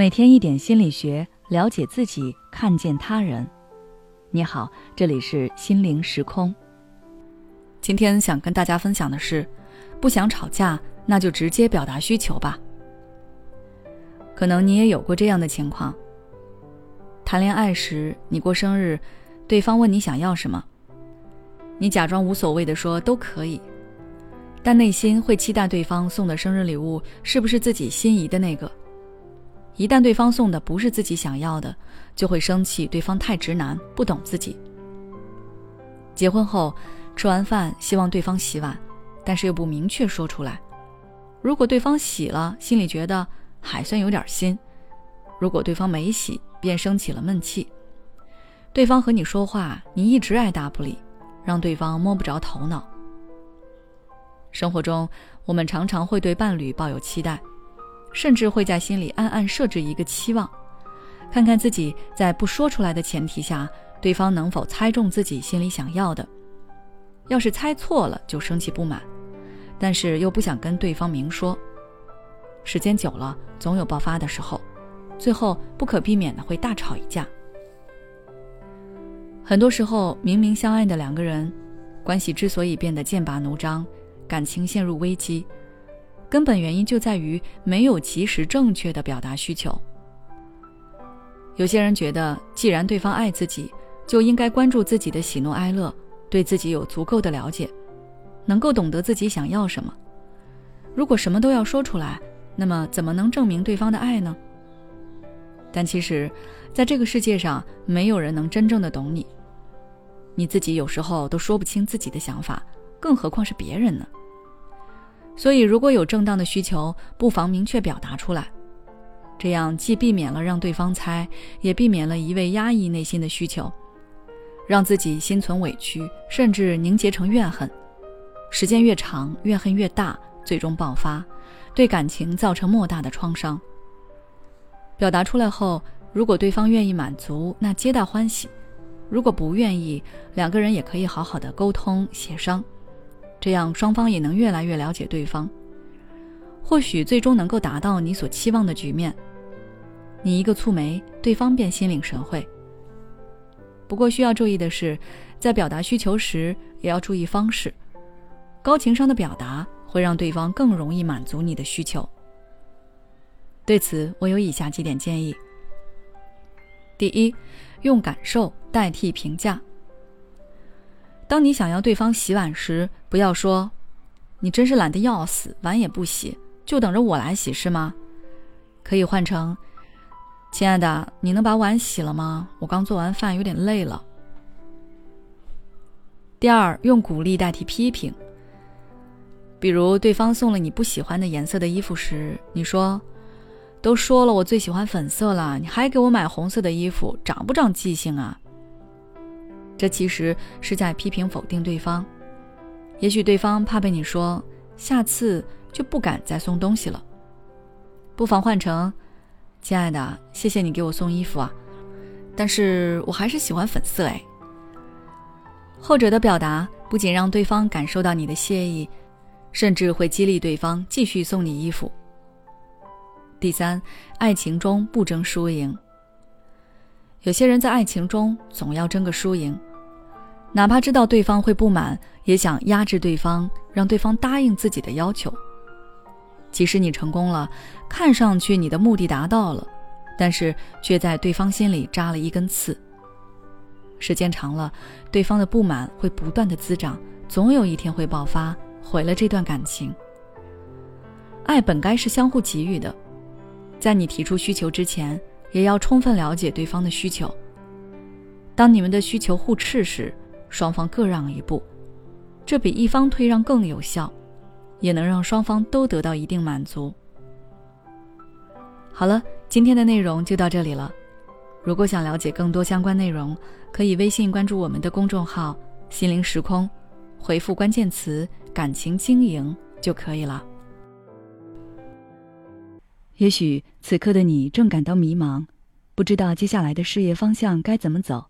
每天一点心理学，了解自己，看见他人。你好，这里是心灵时空。今天想跟大家分享的是，不想吵架，那就直接表达需求吧。可能你也有过这样的情况：谈恋爱时，你过生日，对方问你想要什么，你假装无所谓的说都可以，但内心会期待对方送的生日礼物是不是自己心仪的那个。一旦对方送的不是自己想要的，就会生气，对方太直男，不懂自己。结婚后，吃完饭希望对方洗碗，但是又不明确说出来。如果对方洗了，心里觉得还算有点心；如果对方没洗，便生起了闷气。对方和你说话，你一直爱答不理，让对方摸不着头脑。生活中，我们常常会对伴侣抱有期待。甚至会在心里暗暗设置一个期望，看看自己在不说出来的前提下，对方能否猜中自己心里想要的。要是猜错了，就生气不满，但是又不想跟对方明说。时间久了，总有爆发的时候，最后不可避免的会大吵一架。很多时候，明明相爱的两个人，关系之所以变得剑拔弩张，感情陷入危机。根本原因就在于没有及时正确的表达需求。有些人觉得，既然对方爱自己，就应该关注自己的喜怒哀乐，对自己有足够的了解，能够懂得自己想要什么。如果什么都要说出来，那么怎么能证明对方的爱呢？但其实，在这个世界上，没有人能真正的懂你。你自己有时候都说不清自己的想法，更何况是别人呢？所以，如果有正当的需求，不妨明确表达出来，这样既避免了让对方猜，也避免了一味压抑内心的需求，让自己心存委屈，甚至凝结成怨恨。时间越长，怨恨越大，最终爆发，对感情造成莫大的创伤。表达出来后，如果对方愿意满足，那皆大欢喜；如果不愿意，两个人也可以好好的沟通协商。这样双方也能越来越了解对方，或许最终能够达到你所期望的局面。你一个蹙眉，对方便心领神会。不过需要注意的是，在表达需求时也要注意方式。高情商的表达会让对方更容易满足你的需求。对此，我有以下几点建议：第一，用感受代替评价。当你想要对方洗碗时，不要说“你真是懒得要死，碗也不洗，就等着我来洗是吗？”可以换成“亲爱的，你能把碗洗了吗？我刚做完饭，有点累了。”第二，用鼓励代替批评。比如，对方送了你不喜欢的颜色的衣服时，你说：“都说了我最喜欢粉色了，你还给我买红色的衣服，长不长记性啊？”这其实是在批评否定对方，也许对方怕被你说，下次就不敢再送东西了。不妨换成：“亲爱的，谢谢你给我送衣服啊，但是我还是喜欢粉色哎。”后者的表达不仅让对方感受到你的谢意，甚至会激励对方继续送你衣服。第三，爱情中不争输赢。有些人在爱情中总要争个输赢。哪怕知道对方会不满，也想压制对方，让对方答应自己的要求。即使你成功了，看上去你的目的达到了，但是却在对方心里扎了一根刺。时间长了，对方的不满会不断的滋长，总有一天会爆发，毁了这段感情。爱本该是相互给予的，在你提出需求之前，也要充分了解对方的需求。当你们的需求互斥时，双方各让一步，这比一方退让更有效，也能让双方都得到一定满足。好了，今天的内容就到这里了。如果想了解更多相关内容，可以微信关注我们的公众号“心灵时空”，回复关键词“感情经营”就可以了。也许此刻的你正感到迷茫，不知道接下来的事业方向该怎么走。